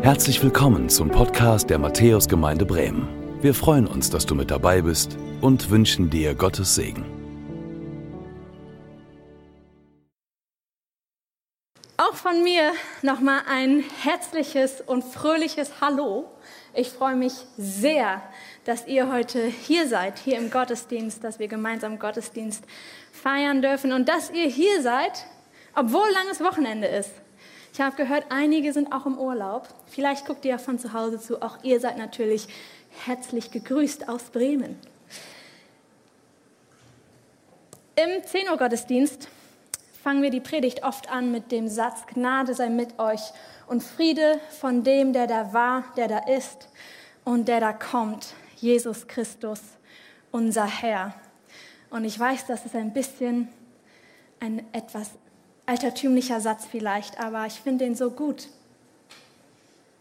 Herzlich willkommen zum Podcast der Matthäusgemeinde Bremen. Wir freuen uns, dass du mit dabei bist und wünschen dir Gottes Segen. Auch von mir nochmal ein herzliches und fröhliches Hallo. Ich freue mich sehr, dass ihr heute hier seid, hier im Gottesdienst, dass wir gemeinsam Gottesdienst feiern dürfen und dass ihr hier seid, obwohl langes Wochenende ist. Ich habe gehört, einige sind auch im Urlaub. Vielleicht guckt ihr ja von zu Hause zu. Auch ihr seid natürlich herzlich gegrüßt aus Bremen. Im 10 Uhr Gottesdienst fangen wir die Predigt oft an mit dem Satz, Gnade sei mit euch und Friede von dem, der da war, der da ist und der da kommt, Jesus Christus, unser Herr. Und ich weiß, das ist ein bisschen ein etwas altertümlicher Satz vielleicht, aber ich finde ihn so gut.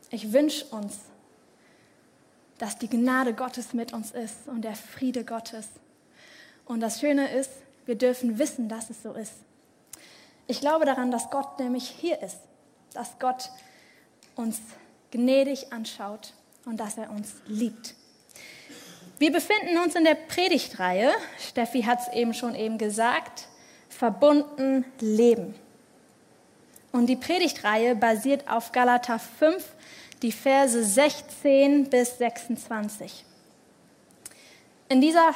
Ich wünsche uns, dass die Gnade Gottes mit uns ist und der Friede Gottes. Und das Schöne ist, wir dürfen wissen, dass es so ist. Ich glaube daran, dass Gott nämlich hier ist, dass Gott uns gnädig anschaut und dass er uns liebt. Wir befinden uns in der Predigtreihe, Steffi hat es eben schon eben gesagt, verbunden leben. Und die Predigtreihe basiert auf Galater 5, die Verse 16 bis 26. In dieser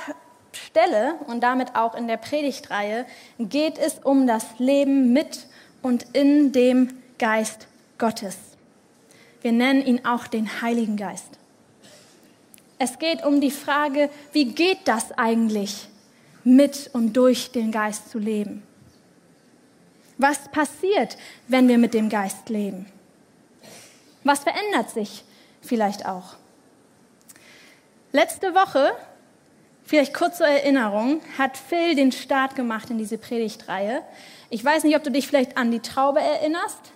Stelle und damit auch in der Predigtreihe geht es um das Leben mit und in dem Geist Gottes. Wir nennen ihn auch den Heiligen Geist. Es geht um die Frage, wie geht das eigentlich, mit und durch den Geist zu leben? Was passiert, wenn wir mit dem Geist leben? Was verändert sich vielleicht auch? Letzte Woche, vielleicht kurz zur Erinnerung, hat Phil den Start gemacht in diese Predigtreihe. Ich weiß nicht, ob du dich vielleicht an die Traube erinnerst.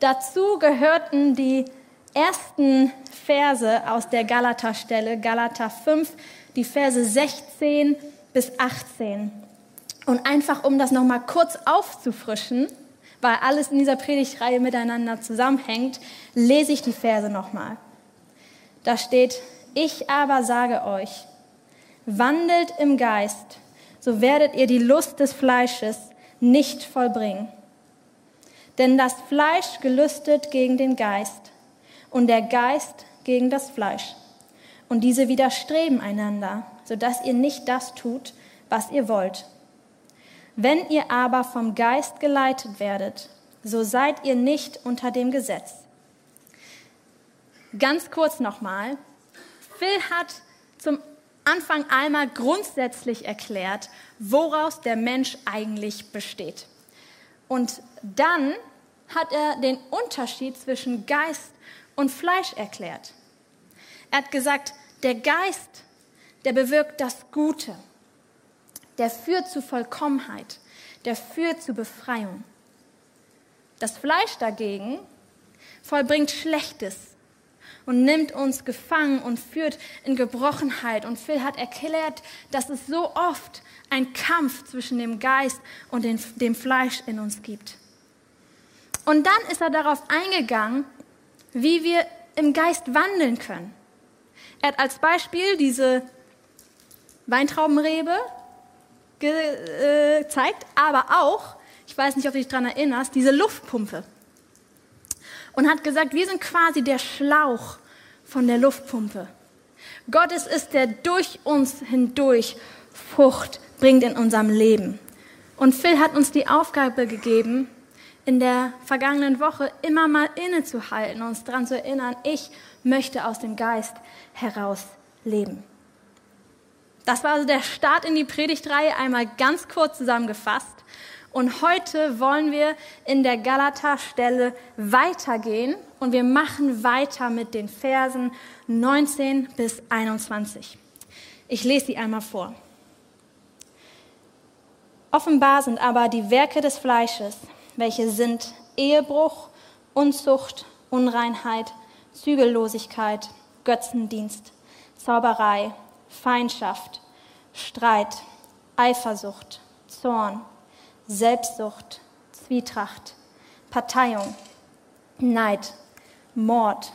Dazu gehörten die ersten Verse aus der Galater-Stelle, Galater 5, die Verse 16 bis 18. Und einfach, um das nochmal kurz aufzufrischen, weil alles in dieser Predigtreihe miteinander zusammenhängt, lese ich die Verse nochmal. Da steht, ich aber sage euch, wandelt im Geist, so werdet ihr die Lust des Fleisches nicht vollbringen. Denn das Fleisch gelüstet gegen den Geist und der Geist gegen das Fleisch. Und diese widerstreben einander, sodass ihr nicht das tut, was ihr wollt. Wenn ihr aber vom Geist geleitet werdet, so seid ihr nicht unter dem Gesetz. Ganz kurz nochmal. Phil hat zum Anfang einmal grundsätzlich erklärt, woraus der Mensch eigentlich besteht. Und dann hat er den Unterschied zwischen Geist und Fleisch erklärt. Er hat gesagt, der Geist, der bewirkt das Gute der führt zu Vollkommenheit, der führt zu Befreiung. Das Fleisch dagegen vollbringt Schlechtes und nimmt uns gefangen und führt in Gebrochenheit. Und Phil hat erklärt, dass es so oft einen Kampf zwischen dem Geist und dem, dem Fleisch in uns gibt. Und dann ist er darauf eingegangen, wie wir im Geist wandeln können. Er hat als Beispiel diese Weintraubenrebe gezeigt, aber auch, ich weiß nicht, ob du dich daran erinnerst, diese Luftpumpe. Und hat gesagt, wir sind quasi der Schlauch von der Luftpumpe. Gott ist der durch uns hindurch Frucht bringt in unserem Leben. Und Phil hat uns die Aufgabe gegeben, in der vergangenen Woche immer mal innezuhalten, uns daran zu erinnern, ich möchte aus dem Geist heraus leben. Das war also der Start in die Predigtreihe, einmal ganz kurz zusammengefasst. Und heute wollen wir in der Galater-Stelle weitergehen und wir machen weiter mit den Versen 19 bis 21. Ich lese sie einmal vor. Offenbar sind aber die Werke des Fleisches, welche sind Ehebruch, Unzucht, Unreinheit, Zügellosigkeit, Götzendienst, Zauberei, Feindschaft, Streit, Eifersucht, Zorn, Selbstsucht, Zwietracht, Parteiung, Neid, Mord,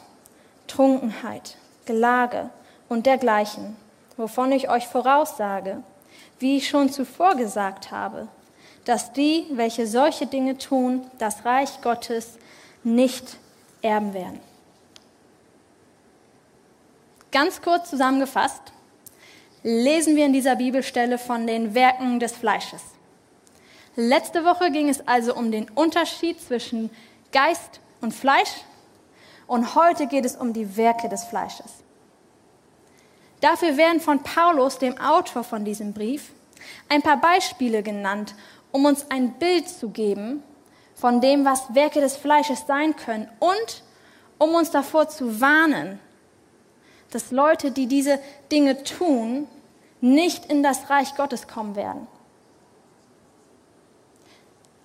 Trunkenheit, Gelage und dergleichen, wovon ich euch voraussage, wie ich schon zuvor gesagt habe, dass die, welche solche Dinge tun, das Reich Gottes nicht erben werden. Ganz kurz zusammengefasst, lesen wir in dieser Bibelstelle von den Werken des Fleisches. Letzte Woche ging es also um den Unterschied zwischen Geist und Fleisch und heute geht es um die Werke des Fleisches. Dafür werden von Paulus, dem Autor von diesem Brief, ein paar Beispiele genannt, um uns ein Bild zu geben von dem, was Werke des Fleisches sein können und um uns davor zu warnen, dass Leute, die diese Dinge tun, nicht in das Reich Gottes kommen werden.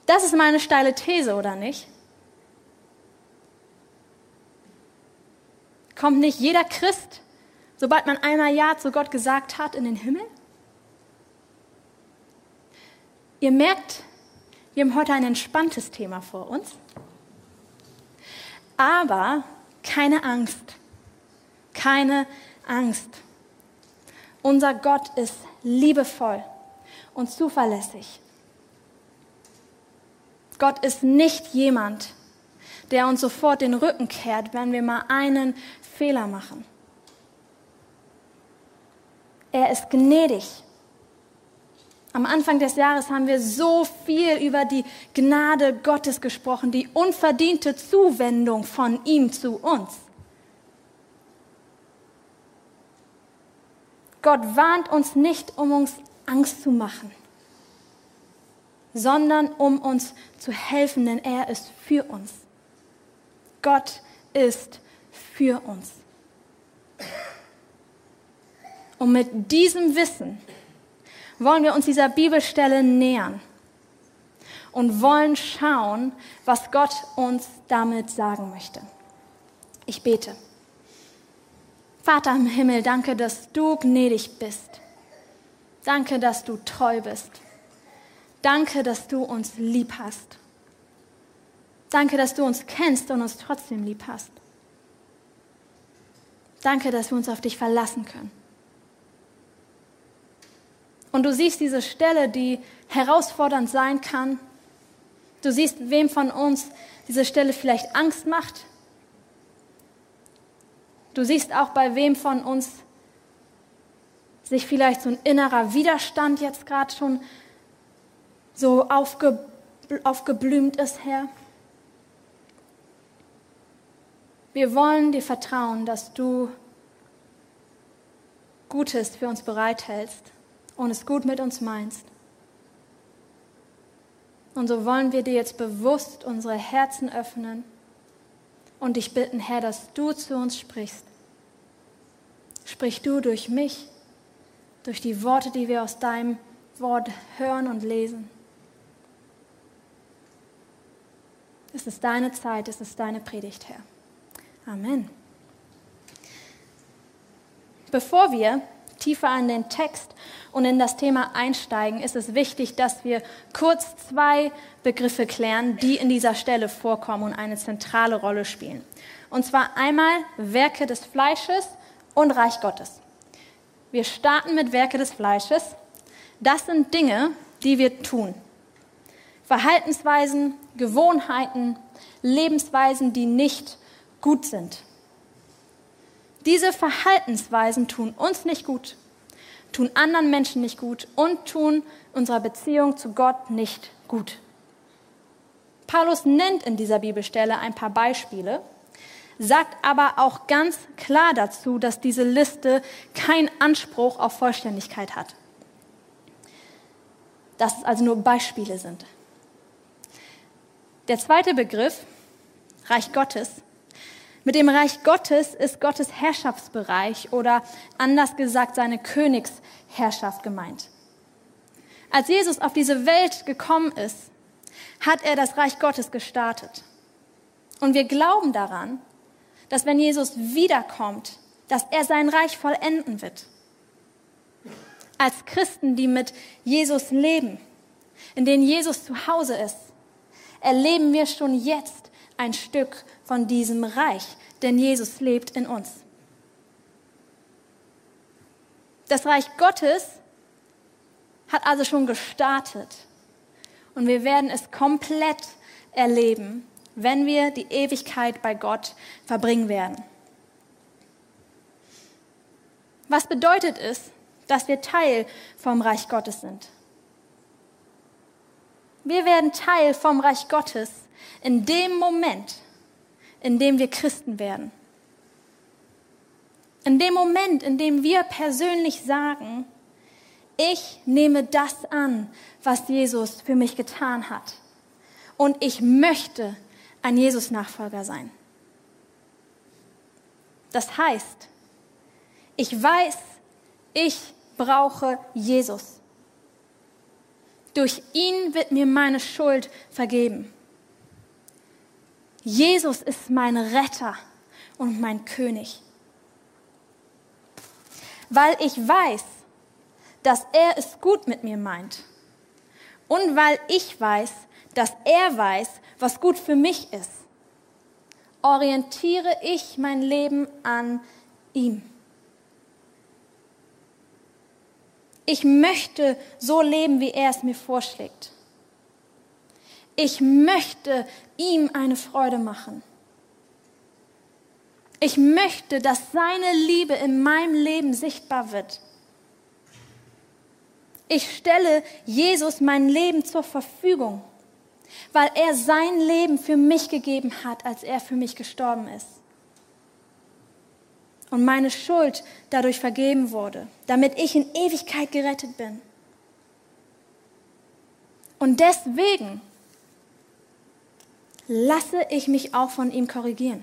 Das ist meine steile These, oder nicht? Kommt nicht jeder Christ, sobald man einmal Ja zu Gott gesagt hat, in den Himmel? Ihr merkt, wir haben heute ein entspanntes Thema vor uns. Aber keine Angst, keine Angst. Unser Gott ist liebevoll und zuverlässig. Gott ist nicht jemand, der uns sofort den Rücken kehrt, wenn wir mal einen Fehler machen. Er ist gnädig. Am Anfang des Jahres haben wir so viel über die Gnade Gottes gesprochen, die unverdiente Zuwendung von ihm zu uns. Gott warnt uns nicht, um uns Angst zu machen, sondern um uns zu helfen, denn er ist für uns. Gott ist für uns. Und mit diesem Wissen wollen wir uns dieser Bibelstelle nähern und wollen schauen, was Gott uns damit sagen möchte. Ich bete. Vater im Himmel, danke, dass du gnädig bist. Danke, dass du treu bist. Danke, dass du uns lieb hast. Danke, dass du uns kennst und uns trotzdem lieb hast. Danke, dass wir uns auf dich verlassen können. Und du siehst diese Stelle, die herausfordernd sein kann. Du siehst, wem von uns diese Stelle vielleicht Angst macht, Du siehst auch, bei wem von uns sich vielleicht so ein innerer Widerstand jetzt gerade schon so aufge, aufgeblümt ist, Herr. Wir wollen dir vertrauen, dass du Gutes für uns bereithältst und es gut mit uns meinst. Und so wollen wir dir jetzt bewusst unsere Herzen öffnen und dich bitten, Herr, dass du zu uns sprichst. Sprich du durch mich, durch die Worte, die wir aus deinem Wort hören und lesen. Es ist deine Zeit, es ist deine Predigt, Herr. Amen. Bevor wir tiefer in den Text und in das Thema einsteigen, ist es wichtig, dass wir kurz zwei Begriffe klären, die in dieser Stelle vorkommen und eine zentrale Rolle spielen. Und zwar einmal Werke des Fleisches und Reich Gottes. Wir starten mit Werke des Fleisches. Das sind Dinge, die wir tun. Verhaltensweisen, Gewohnheiten, Lebensweisen, die nicht gut sind. Diese Verhaltensweisen tun uns nicht gut, tun anderen Menschen nicht gut und tun unserer Beziehung zu Gott nicht gut. Paulus nennt in dieser Bibelstelle ein paar Beispiele, sagt aber auch ganz klar dazu, dass diese Liste keinen Anspruch auf Vollständigkeit hat. Dass es also nur Beispiele sind. Der zweite Begriff, Reich Gottes. Mit dem Reich Gottes ist Gottes Herrschaftsbereich oder anders gesagt seine Königsherrschaft gemeint. Als Jesus auf diese Welt gekommen ist, hat er das Reich Gottes gestartet. Und wir glauben daran, dass wenn Jesus wiederkommt, dass er sein Reich vollenden wird. Als Christen, die mit Jesus leben, in denen Jesus zu Hause ist, erleben wir schon jetzt ein Stück von diesem Reich, denn Jesus lebt in uns. Das Reich Gottes hat also schon gestartet und wir werden es komplett erleben, wenn wir die Ewigkeit bei Gott verbringen werden. Was bedeutet es, dass wir Teil vom Reich Gottes sind? Wir werden Teil vom Reich Gottes in dem Moment, in dem wir Christen werden. In dem Moment, in dem wir persönlich sagen, ich nehme das an, was Jesus für mich getan hat. Und ich möchte ein Jesus-Nachfolger sein. Das heißt, ich weiß, ich brauche Jesus. Durch ihn wird mir meine Schuld vergeben. Jesus ist mein Retter und mein König. Weil ich weiß, dass er es gut mit mir meint. Und weil ich weiß, dass er weiß, was gut für mich ist, orientiere ich mein Leben an ihm. Ich möchte so leben, wie er es mir vorschlägt. Ich möchte ihm eine Freude machen. Ich möchte, dass seine Liebe in meinem Leben sichtbar wird. Ich stelle Jesus mein Leben zur Verfügung, weil er sein Leben für mich gegeben hat, als er für mich gestorben ist und meine Schuld dadurch vergeben wurde, damit ich in Ewigkeit gerettet bin. Und deswegen lasse ich mich auch von ihm korrigieren.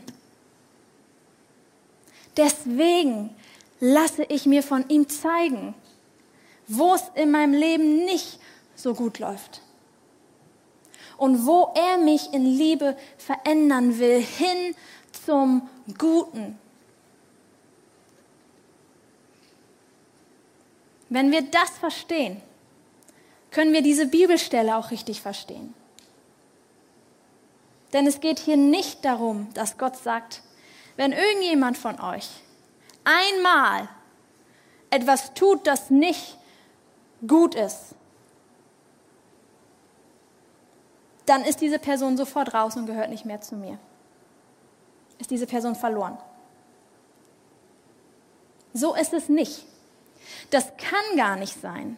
Deswegen lasse ich mir von ihm zeigen, wo es in meinem Leben nicht so gut läuft. Und wo er mich in Liebe verändern will, hin zum Guten, Wenn wir das verstehen, können wir diese Bibelstelle auch richtig verstehen. Denn es geht hier nicht darum, dass Gott sagt, wenn irgendjemand von euch einmal etwas tut, das nicht gut ist, dann ist diese Person sofort raus und gehört nicht mehr zu mir. Ist diese Person verloren. So ist es nicht. Das kann gar nicht sein.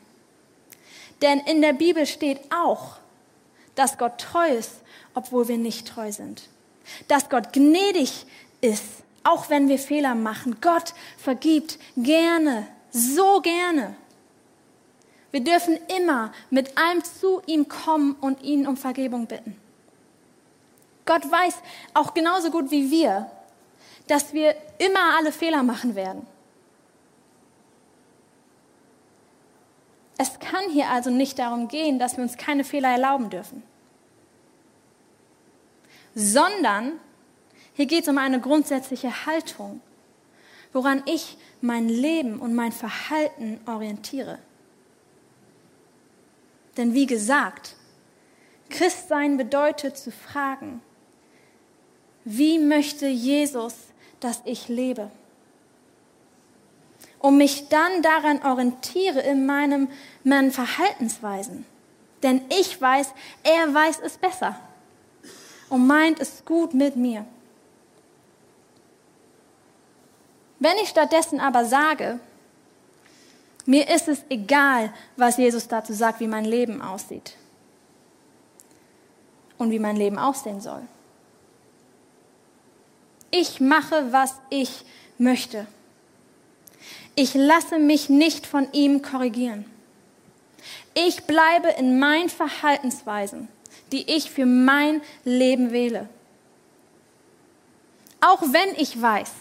Denn in der Bibel steht auch, dass Gott treu ist, obwohl wir nicht treu sind. Dass Gott gnädig ist, auch wenn wir Fehler machen. Gott vergibt gerne, so gerne. Wir dürfen immer mit allem zu ihm kommen und ihn um Vergebung bitten. Gott weiß auch genauso gut wie wir, dass wir immer alle Fehler machen werden. Es kann hier also nicht darum gehen, dass wir uns keine Fehler erlauben dürfen, sondern hier geht es um eine grundsätzliche Haltung, woran ich mein Leben und mein Verhalten orientiere. Denn wie gesagt, Christsein bedeutet zu fragen, wie möchte Jesus, dass ich lebe? und mich dann daran orientiere in meinem, meinen Verhaltensweisen. Denn ich weiß, er weiß es besser und meint es gut mit mir. Wenn ich stattdessen aber sage, mir ist es egal, was Jesus dazu sagt, wie mein Leben aussieht und wie mein Leben aussehen soll. Ich mache, was ich möchte. Ich lasse mich nicht von ihm korrigieren. Ich bleibe in meinen Verhaltensweisen, die ich für mein Leben wähle. Auch wenn ich weiß,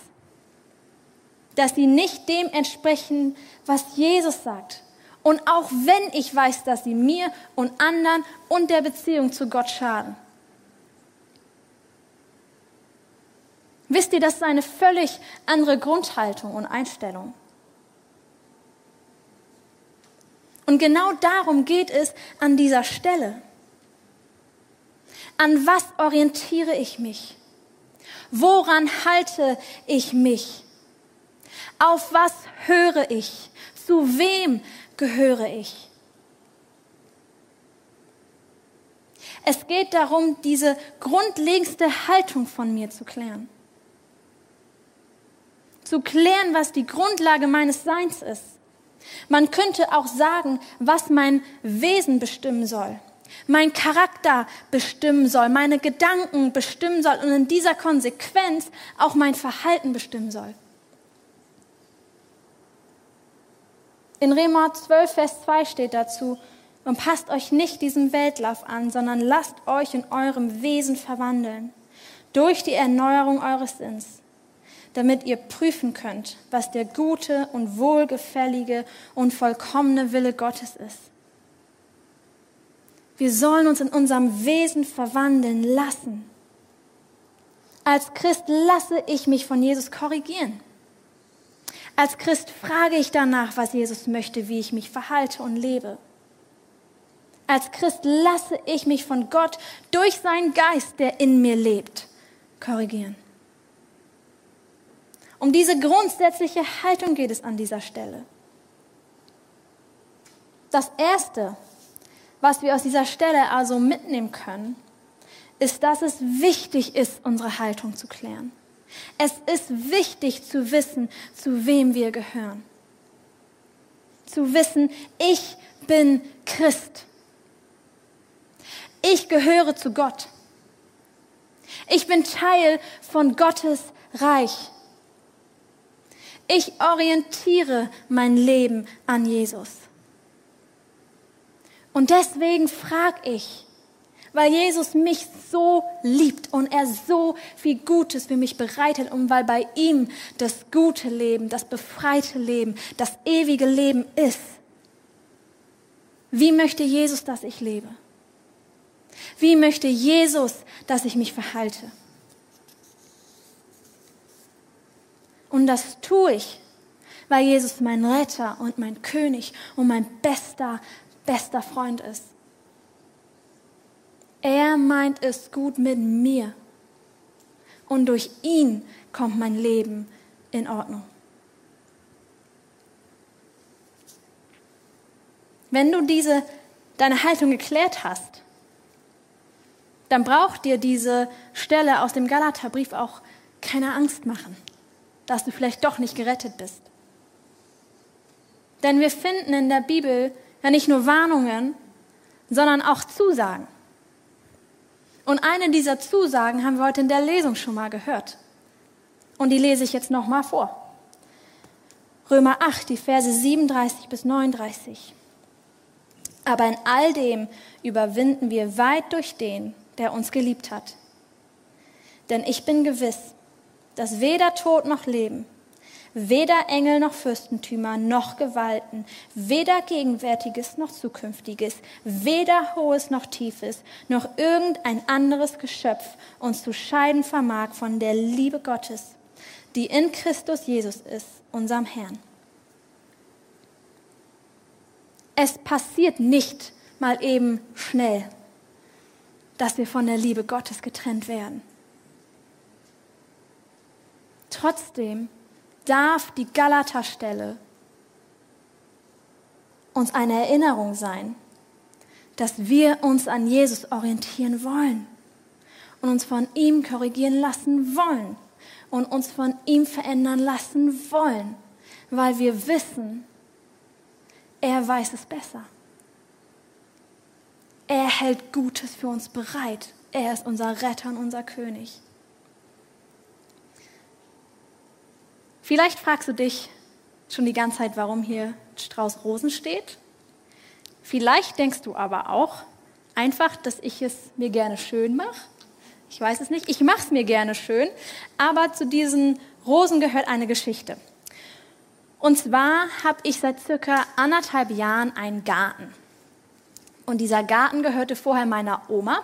dass sie nicht dem entsprechen, was Jesus sagt. Und auch wenn ich weiß, dass sie mir und anderen und der Beziehung zu Gott schaden. Wisst ihr, das ist eine völlig andere Grundhaltung und Einstellung. Und genau darum geht es an dieser Stelle. An was orientiere ich mich? Woran halte ich mich? Auf was höre ich? Zu wem gehöre ich? Es geht darum, diese grundlegendste Haltung von mir zu klären. Zu klären, was die Grundlage meines Seins ist. Man könnte auch sagen, was mein Wesen bestimmen soll, mein Charakter bestimmen soll, meine Gedanken bestimmen soll und in dieser Konsequenz auch mein Verhalten bestimmen soll. In Rema 12, Vers 2 steht dazu, und passt euch nicht diesem Weltlauf an, sondern lasst euch in eurem Wesen verwandeln durch die Erneuerung eures Sinns, damit ihr prüfen könnt, was der gute und wohlgefällige und vollkommene Wille Gottes ist. Wir sollen uns in unserem Wesen verwandeln lassen. Als Christ lasse ich mich von Jesus korrigieren. Als Christ frage ich danach, was Jesus möchte, wie ich mich verhalte und lebe. Als Christ lasse ich mich von Gott durch seinen Geist, der in mir lebt, korrigieren. Um diese grundsätzliche Haltung geht es an dieser Stelle. Das Erste, was wir aus dieser Stelle also mitnehmen können, ist, dass es wichtig ist, unsere Haltung zu klären. Es ist wichtig zu wissen, zu wem wir gehören. Zu wissen, ich bin Christ. Ich gehöre zu Gott. Ich bin Teil von Gottes Reich. Ich orientiere mein Leben an Jesus. Und deswegen frage ich, weil Jesus mich so liebt und er so viel Gutes für mich bereitet und weil bei ihm das gute Leben, das befreite Leben, das ewige Leben ist. Wie möchte Jesus, dass ich lebe? Wie möchte Jesus, dass ich mich verhalte? Und das tue ich, weil Jesus mein Retter und mein König und mein bester, bester Freund ist. Er meint es gut mit mir. Und durch ihn kommt mein Leben in Ordnung. Wenn du diese, deine Haltung geklärt hast, dann braucht dir diese Stelle aus dem Galaterbrief auch keine Angst machen, dass du vielleicht doch nicht gerettet bist. Denn wir finden in der Bibel ja nicht nur Warnungen, sondern auch Zusagen. Und eine dieser Zusagen haben wir heute in der Lesung schon mal gehört. Und die lese ich jetzt noch mal vor. Römer 8, die Verse 37 bis 39. Aber in all dem überwinden wir weit durch den, der uns geliebt hat. Denn ich bin gewiss, dass weder Tod noch Leben, weder Engel noch Fürstentümer noch Gewalten, weder Gegenwärtiges noch Zukünftiges, weder Hohes noch Tiefes, noch irgendein anderes Geschöpf uns zu scheiden vermag von der Liebe Gottes, die in Christus Jesus ist, unserem Herrn. Es passiert nicht mal eben schnell dass wir von der Liebe Gottes getrennt werden. Trotzdem darf die Galaterstelle uns eine Erinnerung sein, dass wir uns an Jesus orientieren wollen und uns von ihm korrigieren lassen wollen und uns von ihm verändern lassen wollen, weil wir wissen, er weiß es besser. Er hält Gutes für uns bereit. Er ist unser Retter und unser König. Vielleicht fragst du dich schon die ganze Zeit, warum hier Strauß Rosen steht. Vielleicht denkst du aber auch einfach, dass ich es mir gerne schön mache. Ich weiß es nicht. Ich mache es mir gerne schön. Aber zu diesen Rosen gehört eine Geschichte. Und zwar habe ich seit circa anderthalb Jahren einen Garten. Und dieser Garten gehörte vorher meiner Oma,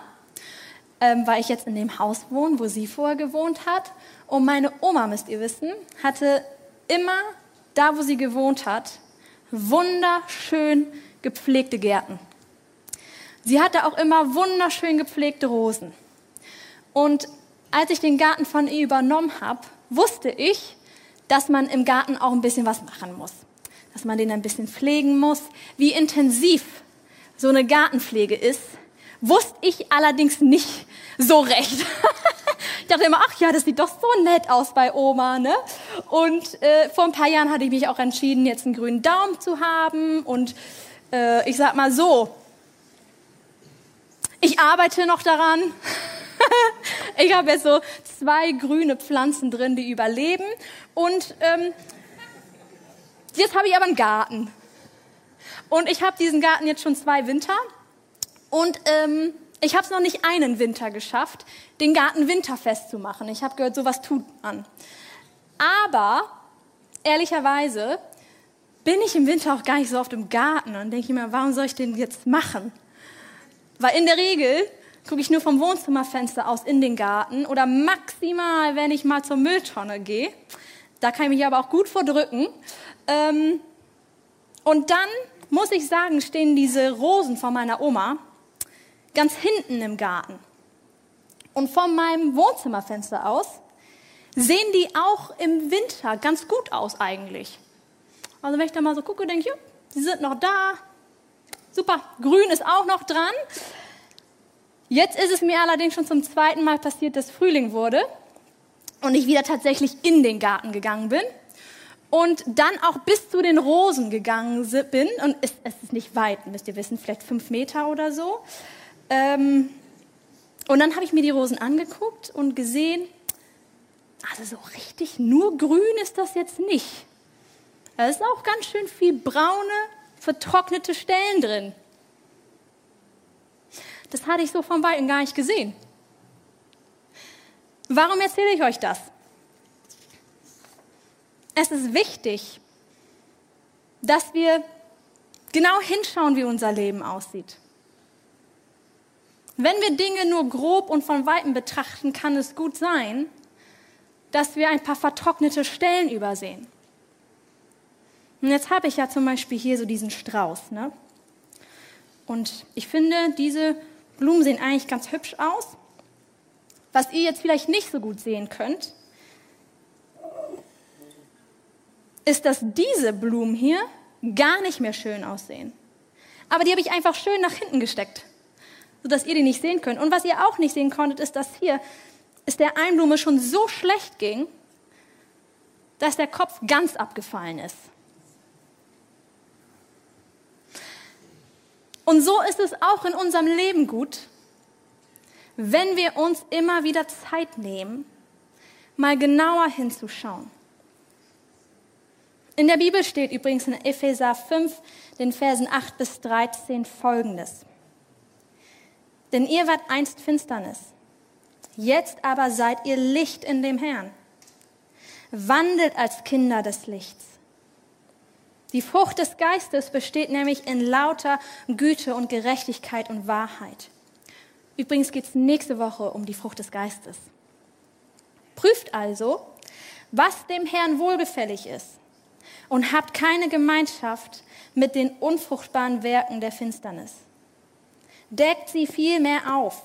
ähm, weil ich jetzt in dem Haus wohne, wo sie vorher gewohnt hat. Und meine Oma, müsst ihr wissen, hatte immer da, wo sie gewohnt hat, wunderschön gepflegte Gärten. Sie hatte auch immer wunderschön gepflegte Rosen. Und als ich den Garten von ihr übernommen habe, wusste ich, dass man im Garten auch ein bisschen was machen muss. Dass man den ein bisschen pflegen muss. Wie intensiv so eine Gartenpflege ist, wusste ich allerdings nicht so recht. dachte immer, ach ja, das sieht doch so nett aus bei Oma. Ne? Und äh, vor ein paar Jahren hatte ich mich auch entschieden, jetzt einen grünen Daumen zu haben. Und äh, ich sag mal so, ich arbeite noch daran. ich habe jetzt so zwei grüne Pflanzen drin, die überleben. Und ähm, jetzt habe ich aber einen Garten. Und ich habe diesen Garten jetzt schon zwei Winter. Und ähm, ich habe es noch nicht einen Winter geschafft, den Garten winterfest zu machen. Ich habe gehört, sowas tut man. Aber ehrlicherweise bin ich im Winter auch gar nicht so oft im Garten und denke mir, warum soll ich den jetzt machen? Weil in der Regel gucke ich nur vom Wohnzimmerfenster aus in den Garten oder maximal, wenn ich mal zur Mülltonne gehe. Da kann ich mich aber auch gut vordrücken. Ähm, und dann muss ich sagen, stehen diese Rosen von meiner Oma ganz hinten im Garten. Und von meinem Wohnzimmerfenster aus sehen die auch im Winter ganz gut aus eigentlich. Also wenn ich da mal so gucke, denke ich, ja, die sind noch da. Super, grün ist auch noch dran. Jetzt ist es mir allerdings schon zum zweiten Mal passiert, dass Frühling wurde und ich wieder tatsächlich in den Garten gegangen bin und dann auch bis zu den Rosen gegangen bin. Und es ist nicht weit, müsst ihr wissen, vielleicht fünf Meter oder so. Ähm, und dann habe ich mir die Rosen angeguckt und gesehen, also so richtig nur grün ist das jetzt nicht. Da ist auch ganz schön viel braune, vertrocknete Stellen drin. Das hatte ich so von Weitem gar nicht gesehen. Warum erzähle ich euch das? Es ist wichtig, dass wir genau hinschauen, wie unser Leben aussieht. Wenn wir Dinge nur grob und von weitem betrachten, kann es gut sein, dass wir ein paar vertrocknete Stellen übersehen. Und jetzt habe ich ja zum Beispiel hier so diesen Strauß. Ne? Und ich finde, diese Blumen sehen eigentlich ganz hübsch aus. Was ihr jetzt vielleicht nicht so gut sehen könnt, ist, dass diese Blumen hier gar nicht mehr schön aussehen. Aber die habe ich einfach schön nach hinten gesteckt, sodass ihr die nicht sehen könnt. Und was ihr auch nicht sehen konntet, ist, dass hier es der Einblume schon so schlecht ging, dass der Kopf ganz abgefallen ist. Und so ist es auch in unserem Leben gut, wenn wir uns immer wieder Zeit nehmen, mal genauer hinzuschauen. In der Bibel steht übrigens in Epheser 5, den Versen 8 bis 13 folgendes. Denn ihr wart einst Finsternis, jetzt aber seid ihr Licht in dem Herrn. Wandelt als Kinder des Lichts. Die Frucht des Geistes besteht nämlich in lauter Güte und Gerechtigkeit und Wahrheit. Übrigens geht es nächste Woche um die Frucht des Geistes. Prüft also, was dem Herrn wohlgefällig ist und habt keine Gemeinschaft mit den unfruchtbaren Werken der Finsternis. Deckt sie vielmehr auf,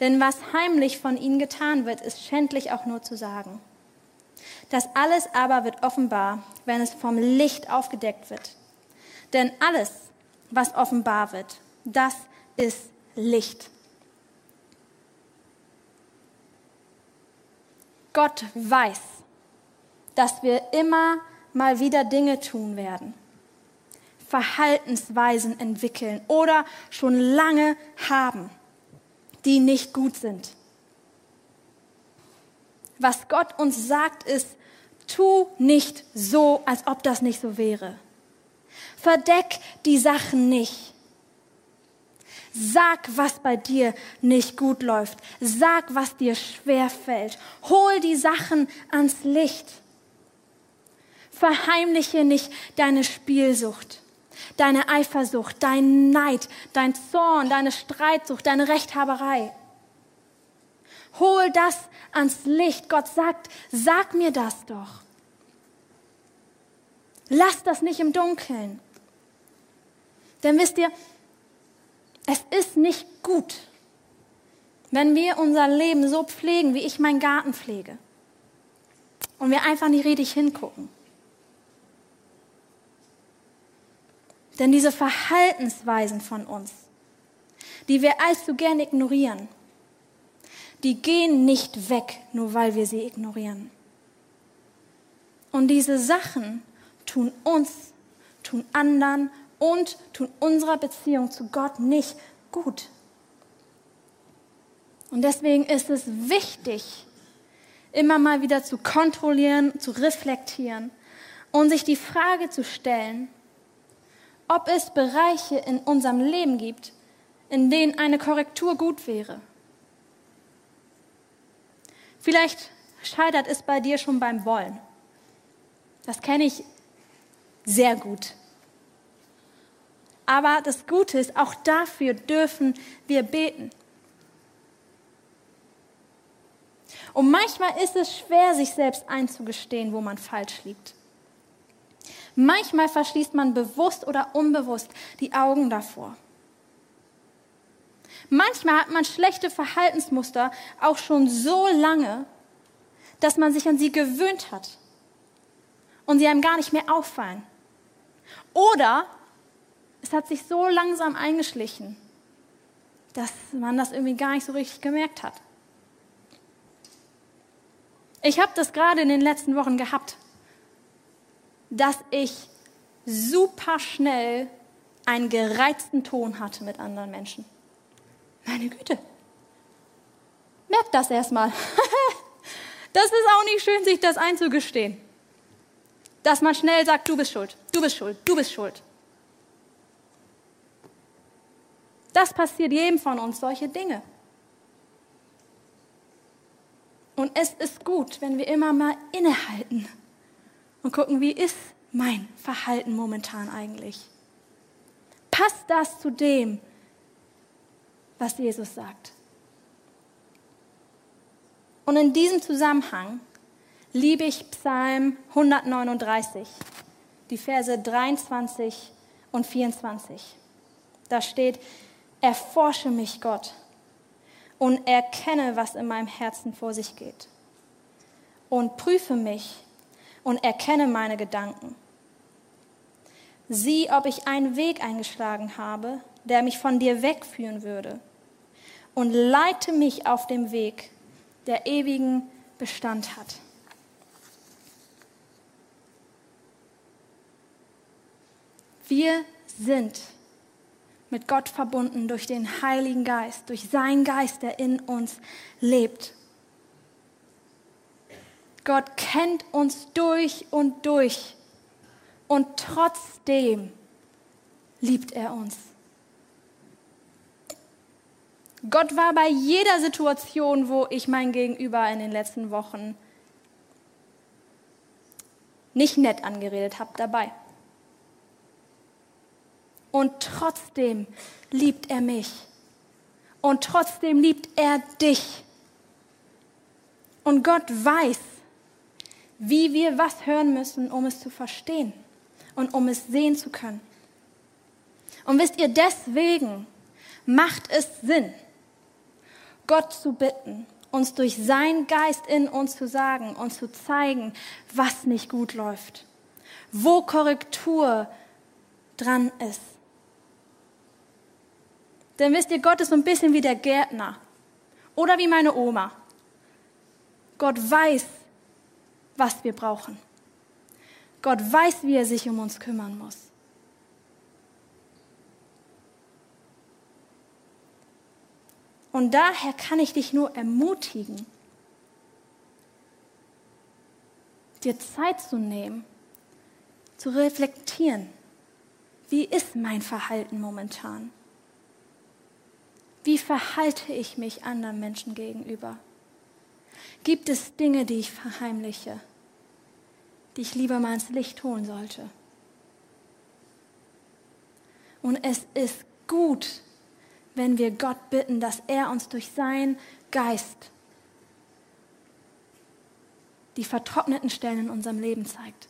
denn was heimlich von ihnen getan wird, ist schändlich auch nur zu sagen. Das alles aber wird offenbar, wenn es vom Licht aufgedeckt wird. Denn alles, was offenbar wird, das ist Licht. Gott weiß, dass wir immer mal wieder Dinge tun werden, Verhaltensweisen entwickeln oder schon lange haben, die nicht gut sind. Was Gott uns sagt, ist, tu nicht so, als ob das nicht so wäre. Verdeck die Sachen nicht. Sag, was bei dir nicht gut läuft. Sag, was dir schwer fällt. Hol die Sachen ans Licht. Verheimliche nicht deine Spielsucht, deine Eifersucht, dein Neid, dein Zorn, deine Streitsucht, deine Rechthaberei. Hol das ans Licht. Gott sagt, sag mir das doch. Lass das nicht im Dunkeln. Denn wisst ihr, es ist nicht gut, Wenn wir unser Leben so pflegen, wie ich meinen Garten pflege, und wir einfach nicht richtig hingucken. Denn diese Verhaltensweisen von uns, die wir allzu gern ignorieren, die gehen nicht weg, nur weil wir sie ignorieren. Und diese Sachen tun uns, tun anderen und tun unserer Beziehung zu Gott nicht gut. Und deswegen ist es wichtig, immer mal wieder zu kontrollieren, zu reflektieren und sich die Frage zu stellen, ob es Bereiche in unserem Leben gibt, in denen eine Korrektur gut wäre. Vielleicht scheitert es bei dir schon beim Wollen. Das kenne ich sehr gut. Aber das Gute ist, auch dafür dürfen wir beten. Und manchmal ist es schwer, sich selbst einzugestehen, wo man falsch liegt. Manchmal verschließt man bewusst oder unbewusst die Augen davor. Manchmal hat man schlechte Verhaltensmuster auch schon so lange, dass man sich an sie gewöhnt hat und sie einem gar nicht mehr auffallen. Oder es hat sich so langsam eingeschlichen, dass man das irgendwie gar nicht so richtig gemerkt hat. Ich habe das gerade in den letzten Wochen gehabt, dass ich super schnell einen gereizten Ton hatte mit anderen Menschen. Meine Güte. Merkt das erstmal. das ist auch nicht schön, sich das einzugestehen. Dass man schnell sagt, du bist schuld, du bist schuld, du bist schuld. Das passiert jedem von uns, solche Dinge. Und es ist gut, wenn wir immer mal innehalten und gucken, wie ist mein Verhalten momentan eigentlich? Passt das zu dem, was Jesus sagt? Und in diesem Zusammenhang liebe ich Psalm 139, die Verse 23 und 24. Da steht, erforsche mich Gott und erkenne, was in meinem Herzen vor sich geht. Und prüfe mich und erkenne meine Gedanken. Sieh, ob ich einen Weg eingeschlagen habe, der mich von dir wegführen würde. Und leite mich auf dem Weg, der ewigen Bestand hat. Wir sind mit Gott verbunden durch den Heiligen Geist, durch seinen Geist, der in uns lebt. Gott kennt uns durch und durch und trotzdem liebt er uns. Gott war bei jeder Situation, wo ich mein Gegenüber in den letzten Wochen nicht nett angeredet habe, dabei. Und trotzdem liebt er mich. Und trotzdem liebt er dich. Und Gott weiß, wie wir was hören müssen, um es zu verstehen und um es sehen zu können. Und wisst ihr, deswegen macht es Sinn, Gott zu bitten, uns durch seinen Geist in uns zu sagen und zu zeigen, was nicht gut läuft, wo Korrektur dran ist. Denn wisst ihr, Gott ist so ein bisschen wie der Gärtner oder wie meine Oma. Gott weiß, was wir brauchen. Gott weiß, wie er sich um uns kümmern muss. Und daher kann ich dich nur ermutigen, dir Zeit zu nehmen, zu reflektieren. Wie ist mein Verhalten momentan? Wie verhalte ich mich anderen Menschen gegenüber? Gibt es Dinge, die ich verheimliche, die ich lieber mal ins Licht holen sollte? Und es ist gut, wenn wir Gott bitten, dass er uns durch seinen Geist die vertrockneten Stellen in unserem Leben zeigt.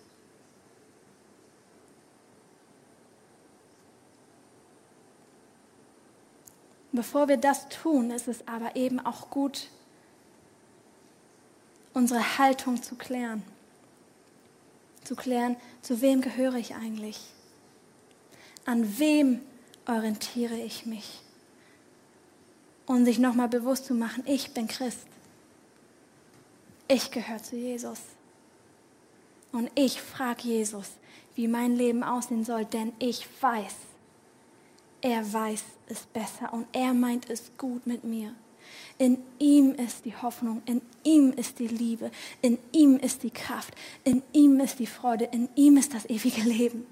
Bevor wir das tun, ist es aber eben auch gut, unsere Haltung zu klären. Zu klären, zu wem gehöre ich eigentlich? An wem orientiere ich mich? Und sich nochmal bewusst zu machen, ich bin Christ. Ich gehöre zu Jesus. Und ich frage Jesus, wie mein Leben aussehen soll, denn ich weiß, er weiß es besser und er meint es gut mit mir. In ihm ist die Hoffnung, in ihm ist die Liebe, in ihm ist die Kraft, in ihm ist die Freude, in ihm ist das ewige Leben.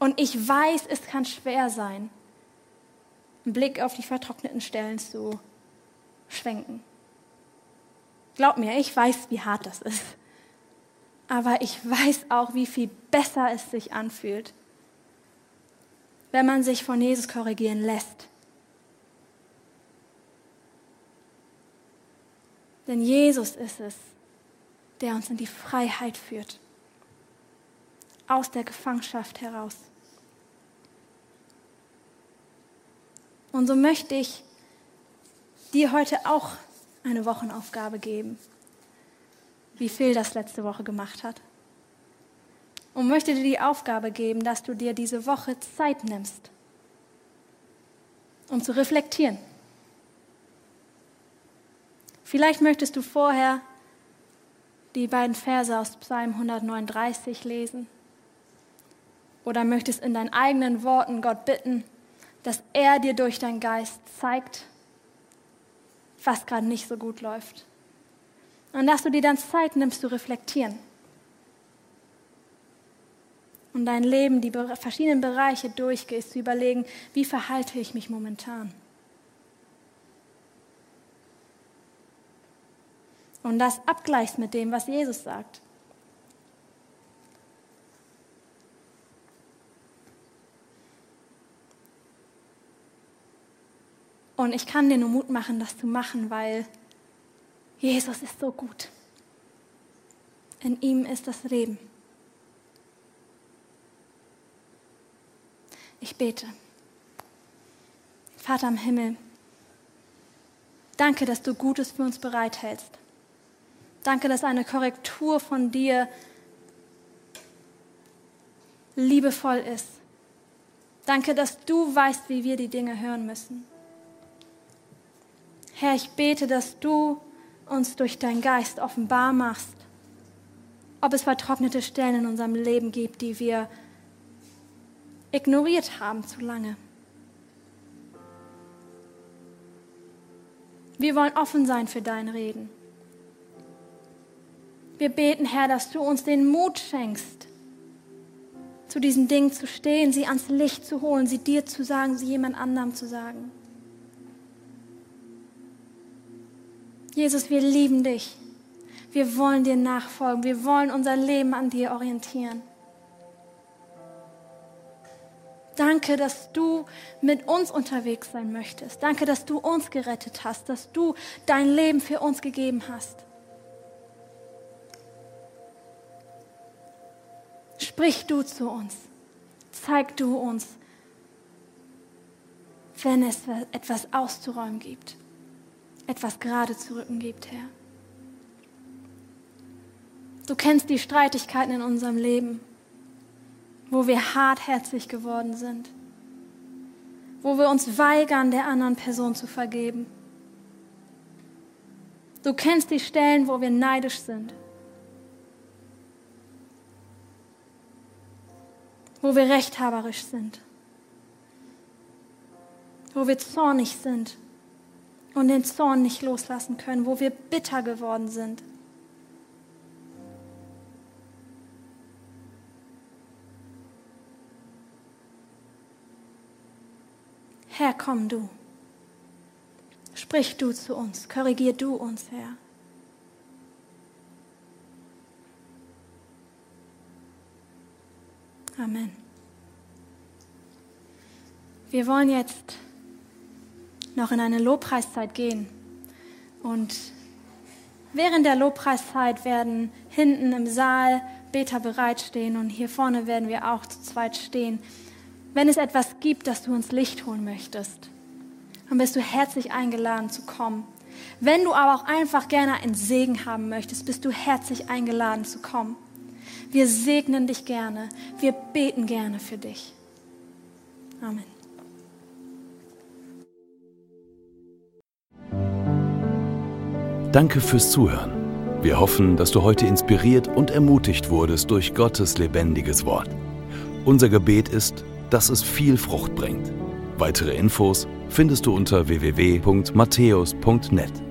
Und ich weiß, es kann schwer sein, einen Blick auf die vertrockneten Stellen zu schwenken. Glaub mir, ich weiß, wie hart das ist. Aber ich weiß auch, wie viel besser es sich anfühlt, wenn man sich von Jesus korrigieren lässt. Denn Jesus ist es, der uns in die Freiheit führt, aus der Gefangenschaft heraus. Und so möchte ich dir heute auch eine Wochenaufgabe geben, wie Phil das letzte Woche gemacht hat. Und möchte dir die Aufgabe geben, dass du dir diese Woche Zeit nimmst, um zu reflektieren. Vielleicht möchtest du vorher die beiden Verse aus Psalm 139 lesen oder möchtest in deinen eigenen Worten Gott bitten, dass er dir durch deinen Geist zeigt, was gerade nicht so gut läuft. Und dass du dir dann Zeit nimmst zu reflektieren. Und dein Leben, die verschiedenen Bereiche durchgehst, zu überlegen, wie verhalte ich mich momentan. Und das abgleichst mit dem, was Jesus sagt. Und ich kann dir nur Mut machen, das zu machen, weil Jesus ist so gut. In ihm ist das Leben. Ich bete. Vater im Himmel, danke, dass du Gutes für uns bereithältst. Danke, dass eine Korrektur von dir liebevoll ist. Danke, dass du weißt, wie wir die Dinge hören müssen. Herr, ich bete, dass du uns durch deinen Geist offenbar machst, ob es vertrocknete Stellen in unserem Leben gibt, die wir ignoriert haben zu lange. Wir wollen offen sein für dein Reden. Wir beten, Herr, dass du uns den Mut schenkst, zu diesen Dingen zu stehen, sie ans Licht zu holen, sie dir zu sagen, sie jemand anderem zu sagen. Jesus, wir lieben dich. Wir wollen dir nachfolgen. Wir wollen unser Leben an dir orientieren. Danke, dass du mit uns unterwegs sein möchtest. Danke, dass du uns gerettet hast, dass du dein Leben für uns gegeben hast. Sprich du zu uns. Zeig du uns, wenn es etwas auszuräumen gibt etwas gerade zu rücken gibt, Herr. Du kennst die Streitigkeiten in unserem Leben, wo wir hartherzig geworden sind, wo wir uns weigern, der anderen Person zu vergeben. Du kennst die Stellen, wo wir neidisch sind, wo wir rechthaberisch sind, wo wir zornig sind und den Zorn nicht loslassen können, wo wir bitter geworden sind. Herr, komm du. Sprich du zu uns, korrigier du uns, Herr. Amen. Wir wollen jetzt noch in eine Lobpreiszeit gehen. Und während der Lobpreiszeit werden hinten im Saal Beter bereitstehen und hier vorne werden wir auch zu zweit stehen. Wenn es etwas gibt, das du ins Licht holen möchtest, dann bist du herzlich eingeladen zu kommen. Wenn du aber auch einfach gerne einen Segen haben möchtest, bist du herzlich eingeladen zu kommen. Wir segnen dich gerne. Wir beten gerne für dich. Amen. Danke fürs Zuhören. Wir hoffen, dass du heute inspiriert und ermutigt wurdest durch Gottes lebendiges Wort. Unser Gebet ist, dass es viel Frucht bringt. Weitere Infos findest du unter www.matthäus.net.